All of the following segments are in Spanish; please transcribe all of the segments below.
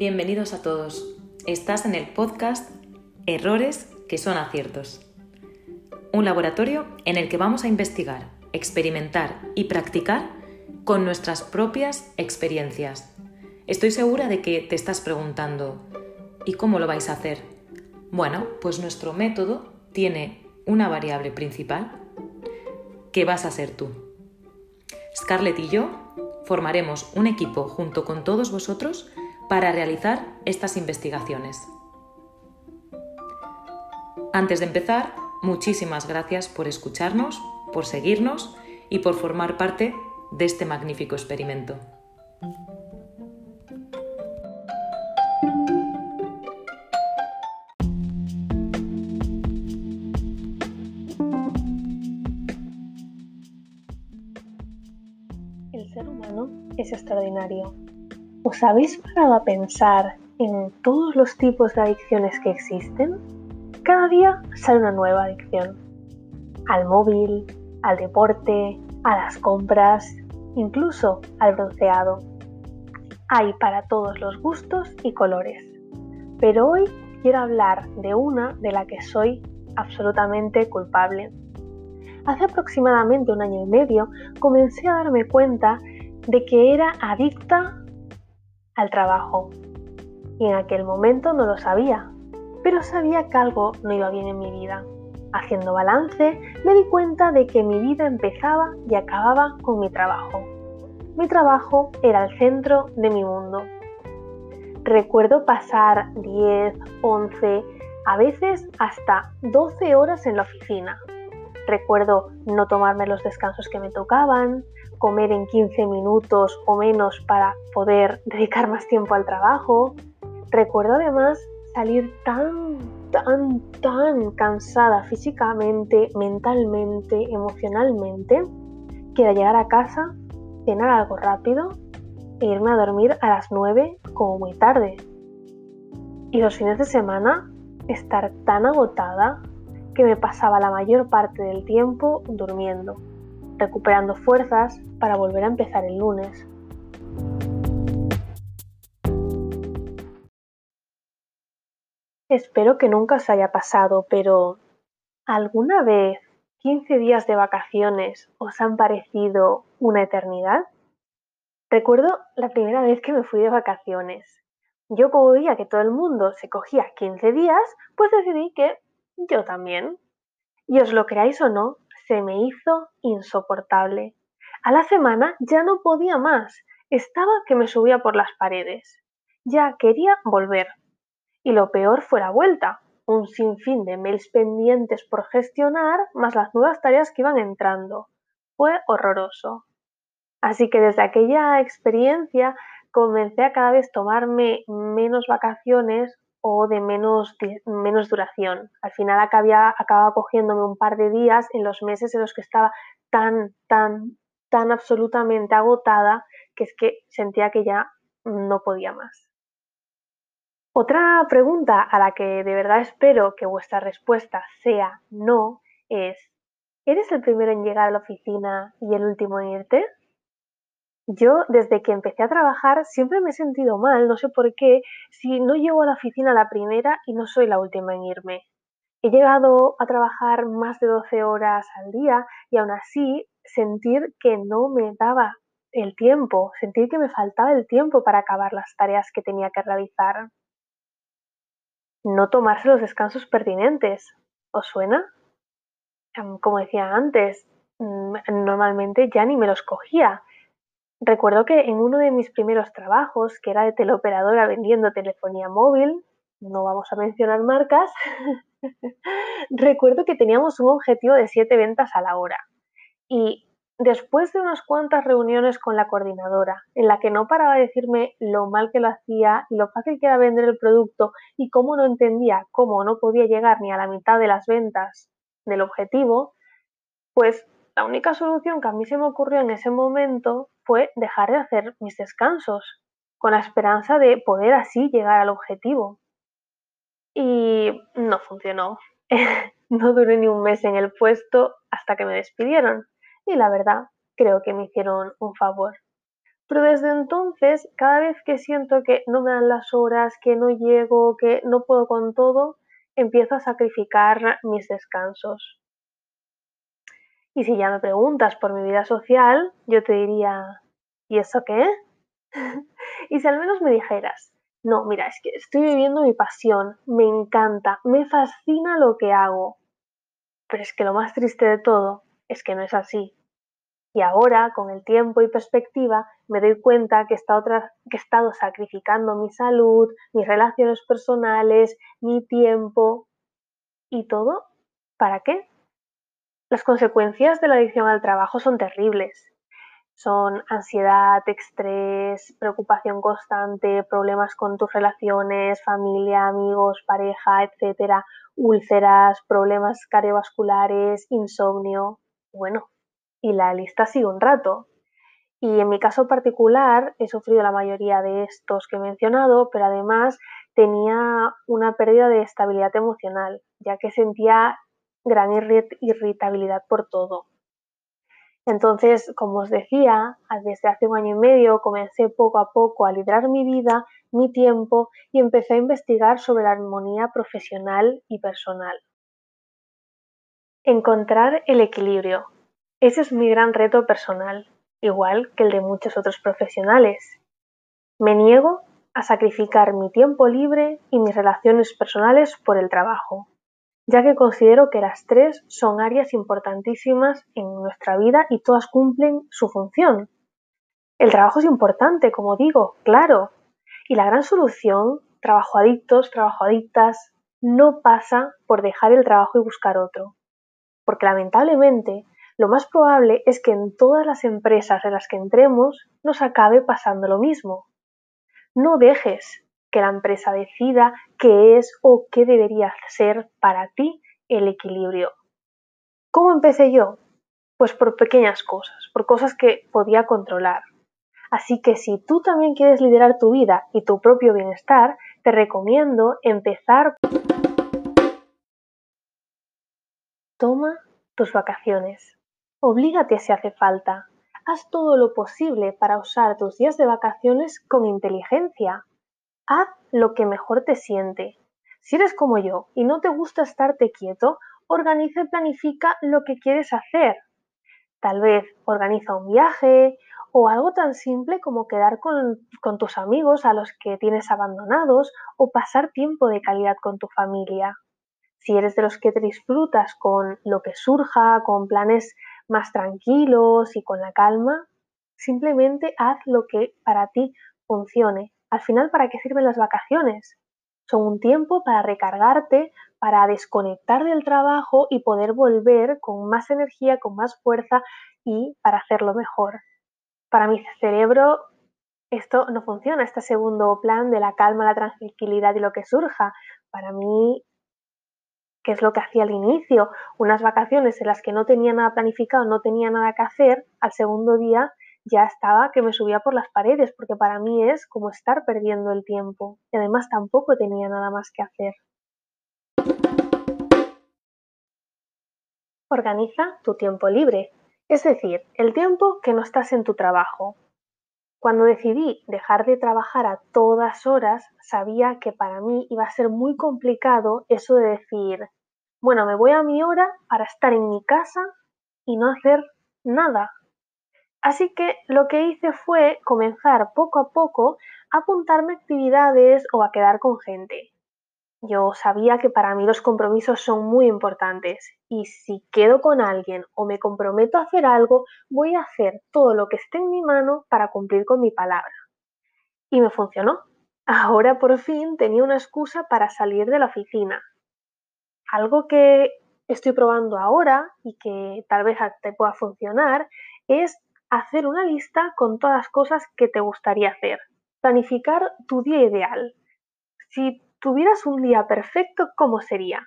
Bienvenidos a todos. Estás en el podcast Errores que son aciertos. Un laboratorio en el que vamos a investigar, experimentar y practicar con nuestras propias experiencias. Estoy segura de que te estás preguntando, ¿y cómo lo vais a hacer? Bueno, pues nuestro método tiene una variable principal que vas a ser tú. Scarlett y yo formaremos un equipo junto con todos vosotros para realizar estas investigaciones. Antes de empezar, muchísimas gracias por escucharnos, por seguirnos y por formar parte de este magnífico experimento. El ser humano es extraordinario. ¿Os habéis parado a pensar en todos los tipos de adicciones que existen? Cada día sale una nueva adicción. Al móvil, al deporte, a las compras, incluso al bronceado. Hay para todos los gustos y colores. Pero hoy quiero hablar de una de la que soy absolutamente culpable. Hace aproximadamente un año y medio comencé a darme cuenta de que era adicta al trabajo. Y en aquel momento no lo sabía, pero sabía que algo no iba bien en mi vida. Haciendo balance, me di cuenta de que mi vida empezaba y acababa con mi trabajo. Mi trabajo era el centro de mi mundo. Recuerdo pasar 10, 11, a veces hasta 12 horas en la oficina. Recuerdo no tomarme los descansos que me tocaban, comer en 15 minutos o menos para poder dedicar más tiempo al trabajo. Recuerdo además salir tan, tan, tan cansada físicamente, mentalmente, emocionalmente, que de llegar a casa, cenar algo rápido e irme a dormir a las 9 como muy tarde. Y los fines de semana estar tan agotada que me pasaba la mayor parte del tiempo durmiendo, recuperando fuerzas para volver a empezar el lunes. Espero que nunca os haya pasado, pero ¿alguna vez 15 días de vacaciones os han parecido una eternidad? Recuerdo la primera vez que me fui de vacaciones. Yo como veía que todo el mundo se cogía 15 días, pues decidí que yo también. Y os lo creáis o no, se me hizo insoportable. A la semana ya no podía más, estaba que me subía por las paredes. Ya quería volver, y lo peor fue la vuelta, un sinfín de mails pendientes por gestionar, más las nuevas tareas que iban entrando. Fue horroroso. Así que desde aquella experiencia comencé a cada vez tomarme menos vacaciones o de menos, menos duración. Al final acababa, acababa cogiéndome un par de días en los meses en los que estaba tan, tan, tan absolutamente agotada que es que sentía que ya no podía más. Otra pregunta a la que de verdad espero que vuestra respuesta sea no es, ¿eres el primero en llegar a la oficina y el último en irte? Yo desde que empecé a trabajar siempre me he sentido mal, no sé por qué, si no llego a la oficina la primera y no soy la última en irme. He llegado a trabajar más de 12 horas al día y aún así sentir que no me daba el tiempo, sentir que me faltaba el tiempo para acabar las tareas que tenía que realizar no tomarse los descansos pertinentes. ¿Os suena? Como decía antes, mm, normalmente ya ni me los cogía. Recuerdo que en uno de mis primeros trabajos, que era de teleoperadora vendiendo telefonía móvil, no vamos a mencionar marcas, recuerdo que teníamos un objetivo de siete ventas a la hora. Y Después de unas cuantas reuniones con la coordinadora, en la que no paraba de decirme lo mal que lo hacía y lo fácil que era vender el producto y cómo no entendía cómo no podía llegar ni a la mitad de las ventas del objetivo, pues la única solución que a mí se me ocurrió en ese momento fue dejar de hacer mis descansos, con la esperanza de poder así llegar al objetivo. Y no funcionó. no duré ni un mes en el puesto hasta que me despidieron y la verdad creo que me hicieron un favor. Pero desde entonces, cada vez que siento que no me dan las horas, que no llego, que no puedo con todo, empiezo a sacrificar mis descansos. Y si ya me preguntas por mi vida social, yo te diría, ¿y eso qué? y si al menos me dijeras, no, mira, es que estoy viviendo mi pasión, me encanta, me fascina lo que hago. Pero es que lo más triste de todo es que no es así. Y ahora, con el tiempo y perspectiva, me doy cuenta que, que he estado sacrificando mi salud, mis relaciones personales, mi tiempo y todo. ¿Para qué? Las consecuencias de la adicción al trabajo son terribles son ansiedad, estrés, preocupación constante, problemas con tus relaciones, familia, amigos, pareja, etcétera, úlceras, problemas cardiovasculares, insomnio. Bueno, y la lista sigue un rato. Y en mi caso particular he sufrido la mayoría de estos que he mencionado, pero además tenía una pérdida de estabilidad emocional, ya que sentía gran irritabilidad por todo. Entonces, como os decía, desde hace un año y medio comencé poco a poco a liderar mi vida, mi tiempo y empecé a investigar sobre la armonía profesional y personal. Encontrar el equilibrio. Ese es mi gran reto personal, igual que el de muchos otros profesionales. Me niego a sacrificar mi tiempo libre y mis relaciones personales por el trabajo ya que considero que las tres son áreas importantísimas en nuestra vida y todas cumplen su función. El trabajo es importante, como digo, claro, y la gran solución, trabajo adictos, trabajo adictas, no pasa por dejar el trabajo y buscar otro. Porque lamentablemente lo más probable es que en todas las empresas en las que entremos nos acabe pasando lo mismo. No dejes que la empresa decida qué es o qué debería ser para ti el equilibrio. ¿Cómo empecé yo? Pues por pequeñas cosas, por cosas que podía controlar. Así que si tú también quieres liderar tu vida y tu propio bienestar, te recomiendo empezar. Toma tus vacaciones. Oblígate si hace falta. Haz todo lo posible para usar tus días de vacaciones con inteligencia. Haz lo que mejor te siente. Si eres como yo y no te gusta estarte quieto, organiza y planifica lo que quieres hacer. Tal vez organiza un viaje o algo tan simple como quedar con, con, tus amigos a los que tienes abandonados o pasar tiempo de calidad con tu familia. Si eres de los que te disfrutas con lo que surja, con planes más tranquilos y con la calma, simplemente haz lo que para ti funcione al final, ¿para qué sirven las vacaciones? Son un tiempo para recargarte, para desconectar del trabajo y poder volver con más energía, con más fuerza y para hacerlo mejor. Para mi cerebro esto no funciona, este segundo plan de la calma, la tranquilidad y lo que surja. Para mí, ¿qué es lo que hacía al inicio? Unas vacaciones en las que no tenía nada planificado, no tenía nada que hacer, al segundo día ya estaba que me subía por las paredes, porque para mí es como estar perdiendo el tiempo. Y además tampoco tenía nada más que hacer. Organiza tu tiempo libre, es decir, el tiempo que no estás en tu trabajo. Cuando decidí dejar de trabajar a todas horas, sabía que para mí iba a ser muy complicado eso de decir, bueno, me voy a mi hora para estar en mi casa y no hacer nada, Así que lo que hice fue comenzar poco a poco a apuntarme actividades o a quedar con gente. Yo sabía que para mí los compromisos son muy importantes y si quedo con alguien o me comprometo a hacer algo, voy a hacer todo lo que esté en mi mano para cumplir con mi palabra. Y me funcionó. Ahora por fin tenía una excusa para salir de la oficina. Algo que estoy probando ahora y que tal vez te pueda funcionar es hacer una lista con todas las cosas que te gustaría hacer. Planificar tu día ideal. Si tuvieras un día perfecto, ¿cómo sería?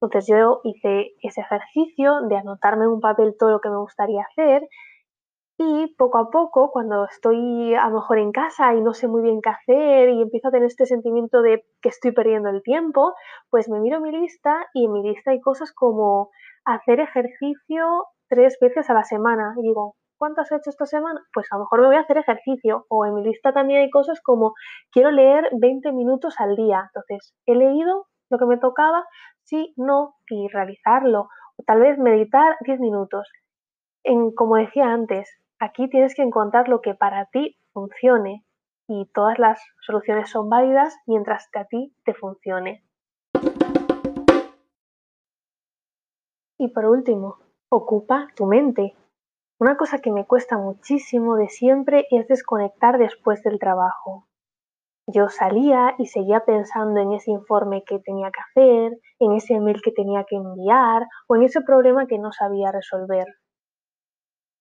Entonces yo hice ese ejercicio de anotarme en un papel todo lo que me gustaría hacer y poco a poco, cuando estoy a lo mejor en casa y no sé muy bien qué hacer y empiezo a tener este sentimiento de que estoy perdiendo el tiempo, pues me miro mi lista y en mi lista hay cosas como hacer ejercicio tres veces a la semana. Y digo, ¿cuánto has hecho esta semana? Pues a lo mejor me voy a hacer ejercicio o en mi lista también hay cosas como quiero leer 20 minutos al día. Entonces, he leído lo que me tocaba, sí, no, y realizarlo. O tal vez meditar 10 minutos. En, como decía antes, aquí tienes que encontrar lo que para ti funcione y todas las soluciones son válidas mientras que a ti te funcione. Y por último, ocupa tu mente. Una cosa que me cuesta muchísimo de siempre es desconectar después del trabajo. Yo salía y seguía pensando en ese informe que tenía que hacer, en ese email que tenía que enviar o en ese problema que no sabía resolver.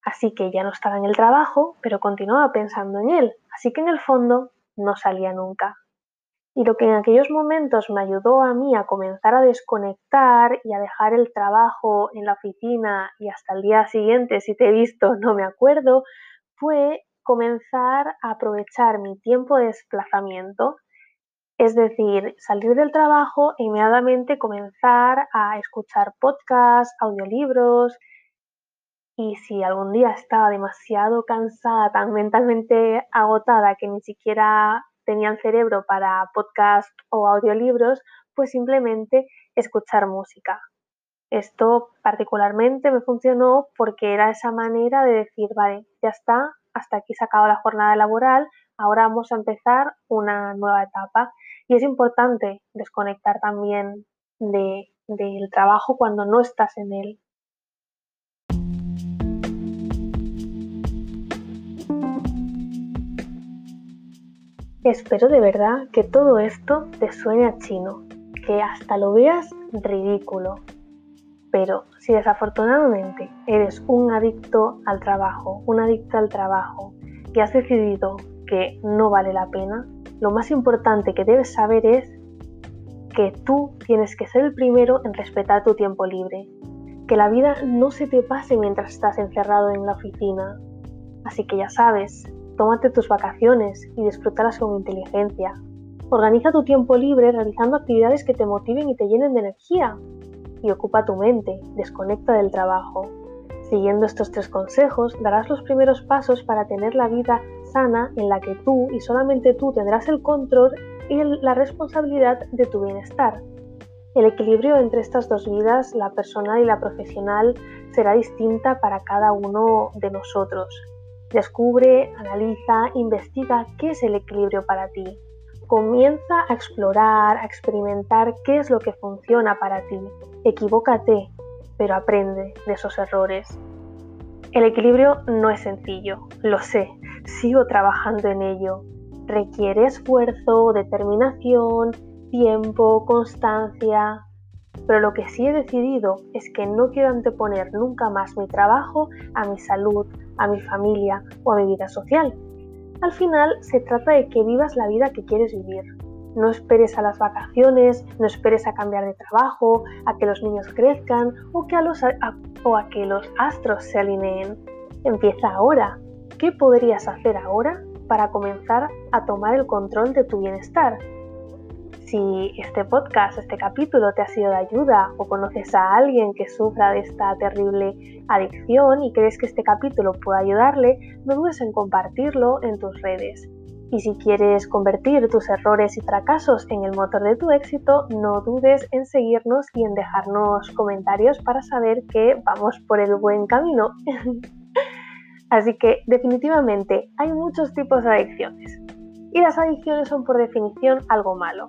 Así que ya no estaba en el trabajo, pero continuaba pensando en él, así que en el fondo no salía nunca. Y lo que en aquellos momentos me ayudó a mí a comenzar a desconectar y a dejar el trabajo en la oficina y hasta el día siguiente, si te he visto, no me acuerdo, fue comenzar a aprovechar mi tiempo de desplazamiento, es decir, salir del trabajo e inmediatamente comenzar a escuchar podcasts, audiolibros, y si algún día estaba demasiado cansada, tan mentalmente agotada que ni siquiera tenía el cerebro para podcast o audiolibros, pues simplemente escuchar música. Esto particularmente me funcionó porque era esa manera de decir, vale, ya está, hasta aquí se acaba la jornada laboral, ahora vamos a empezar una nueva etapa. Y es importante desconectar también del trabajo cuando no estás en él. Espero de verdad que todo esto te suene a chino, que hasta lo veas ridículo. Pero si desafortunadamente eres un adicto al trabajo, un adicto al trabajo y has decidido que no vale la pena, lo más importante que debes saber es que tú tienes que ser el primero en respetar tu tiempo libre, que la vida no se te pase mientras estás encerrado en la oficina. Así que ya sabes, Tómate tus vacaciones y disfrútalas con inteligencia. Organiza tu tiempo libre realizando actividades que te motiven y te llenen de energía. Y ocupa tu mente, desconecta del trabajo. Siguiendo estos tres consejos, darás los primeros pasos para tener la vida sana en la que tú y solamente tú tendrás el control y la responsabilidad de tu bienestar. El equilibrio entre estas dos vidas, la personal y la profesional, será distinta para cada uno de nosotros. Descubre, analiza, investiga qué es el equilibrio para ti. Comienza a explorar, a experimentar qué es lo que funciona para ti. Equivócate, pero aprende de esos errores. El equilibrio no es sencillo, lo sé, sigo trabajando en ello. Requiere esfuerzo, determinación, tiempo, constancia. Pero lo que sí he decidido es que no quiero anteponer nunca más mi trabajo a mi salud, a mi familia o a mi vida social. Al final se trata de que vivas la vida que quieres vivir. No esperes a las vacaciones, no esperes a cambiar de trabajo, a que los niños crezcan o, que los, o a que los astros se alineen. Empieza ahora. ¿Qué podrías hacer ahora para comenzar a tomar el control de tu bienestar? Si este podcast, este capítulo te ha sido de ayuda o conoces a alguien que sufra de esta terrible adicción y crees que este capítulo puede ayudarle, no dudes en compartirlo en tus redes. Y si quieres convertir tus errores y fracasos en el motor de tu éxito, no dudes en seguirnos y en dejarnos comentarios para saber que vamos por el buen camino. Así que definitivamente hay muchos tipos de adicciones. Y las adicciones son por definición algo malo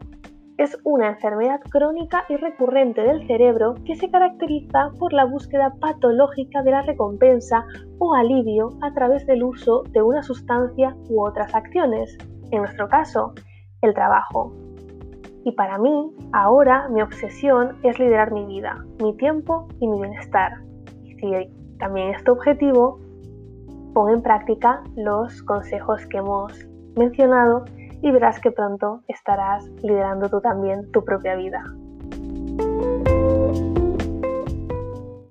es una enfermedad crónica y recurrente del cerebro que se caracteriza por la búsqueda patológica de la recompensa o alivio a través del uso de una sustancia u otras acciones, en nuestro caso, el trabajo. Y para mí, ahora mi obsesión es liderar mi vida, mi tiempo y mi bienestar. Y si también es tu objetivo, pon en práctica los consejos que hemos mencionado y verás que pronto estarás liderando tú también tu propia vida.